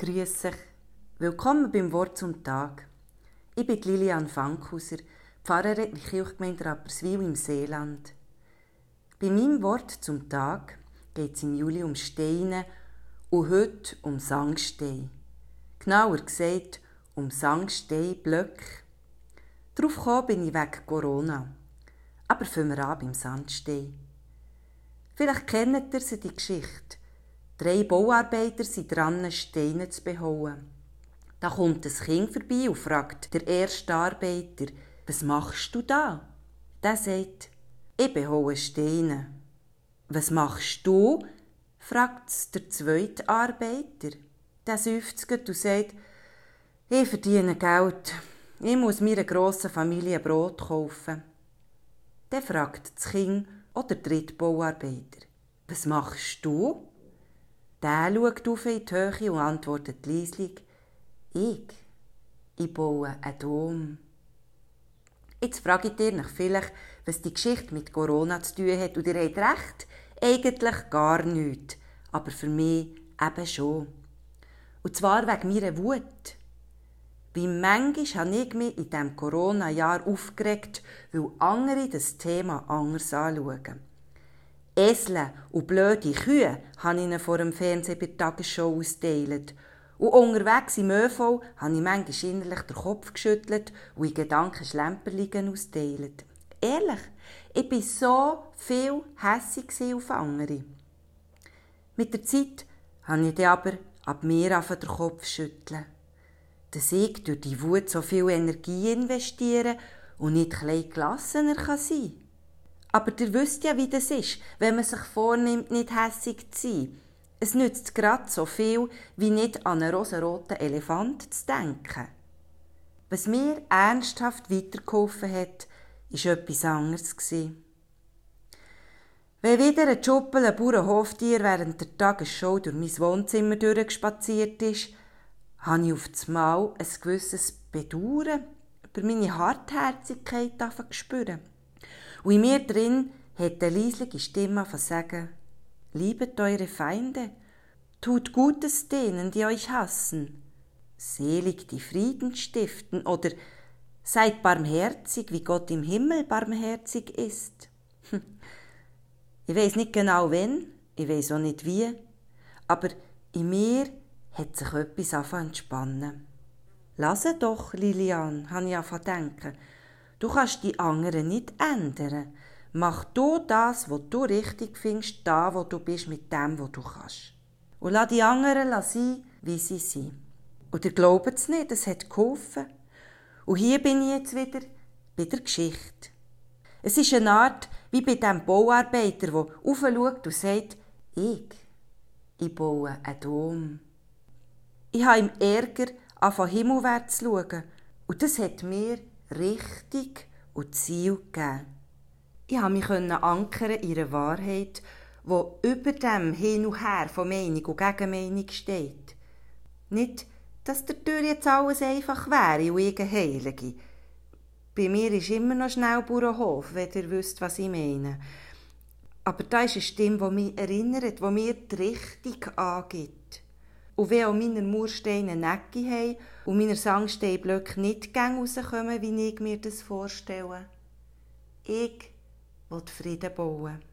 Grüß euch. Willkommen beim Wort zum Tag. Ich bin Lilian Fankhauser, Pfarrerin der Kirchgemeinde Rapperswil im Seeland. Bei meinem Wort zum Tag geht es im Juli um Steine und heute um Sangstein. Genauer gesagt um Sangsteinblöcke. Darauf gekommen bin ich wegen Corona. Aber fangen wir an beim Sandstein. Vielleicht kennt ihr sie, die Geschichte. Drei Bauarbeiter sind dran, Steine zu behauen. Da kommt ein Kind vorbei und fragt der erste Arbeiter, was machst du da? Der sagt, ich behaue Steine. Was machst du? fragt der zweite Arbeiter. Der seufzt und sagt, ich verdiene Geld. Ich muss meiner grossen Familie Brot kaufen. Dann fragt das Kind oder der dritte Bauarbeiter, was machst du? Der schaut auf in die Höhe und antwortet leislich, ich, ich baue einen Dom. Jetzt frage ich dir vielleicht, was die Geschichte mit Corona zu tun hat. Und ihr habt recht, eigentlich gar nichts. Aber für mich eben schon. Und zwar wegen meiner Wut. Wie manchmal habe ich mich in diesem Corona-Jahr aufgeregt, weil andere das Thema anders anschauen. Esel und blöde Kühe habe ich ihnen vor dem Fernsehen bei der Tagesschau ausgeteilt. Und unterwegs im ÖV habe ich manchmal innerlich den Kopf geschüttelt und in Gedanken Schlemperligen ausgeteilt. Ehrlich, ich war so viel hässig auf andere. Mit der Zeit habe ich dann aber ab mir auf den Kopf schütteln. Dass ich durch die Wut so viel Energie investieren und nicht klein gelassener kann sein Aber ihr wisst ja, wie das ist, wenn man sich vornimmt, nicht hässig zu sein. Es nützt gerade so viel, wie nicht an einen rosaroten Elefant zu denken. Was mir ernsthaft weitergeholfen hat, war etwas anderes. Wenn wieder ein Schuppel, ein Bauernhoftier während der Tagesschau durch mein Wohnzimmer durchgespaziert ist, habe ich auf das Mal ein gewisses Bedauern über meine Hartherzigkeit spüren. Und in mir drin hat eine leisliche Stimme von sagen, liebet eure Feinde, tut Gutes denen, die euch hassen, selig die Frieden stiften oder seid barmherzig, wie Gott im Himmel barmherzig ist. Ich weiß nicht genau wenn, ich weiß auch nicht wie, aber in mir hat sich etwas angefangen entspannen. Lass doch, Lilian, habe ich angefangen denken. Du kannst die anderen nicht ändern. Mach du das, was du richtig findest, da, wo du bist, mit dem, was du kannst. Und lass die anderen sein, wie sie sind. Ihr glaubt es nicht, es hat geholfen. Und hier bin ich jetzt wieder bei der Geschichte. Es ist eine Art wie bei dem Bauarbeiter, der aufschaut und sagt, ich, ich baue einen Dom. Ich habe im Ärger von himmelwärts zu schauen und das hat mir Richtung und Ziel gegeben. Ich habe mich ankern in einer Wahrheit, wo über dem Hin und Her von Meinung und Gegenmeinung steht. Nicht, dass der Tür jetzt alles einfach wäre und ich Heilige. Bei mir ist immer noch schnell Bauernhof, wenn ihr wisst, was ich meine. Aber da ist eine Stimme, die mich erinnert, die mir die Richtung angibt. Und wenn auch meine Mursteine Necke haben und meine Sangsteinblöcke nicht rauskommen, wie ich mir das vorstelle, ich will Frieden bauen.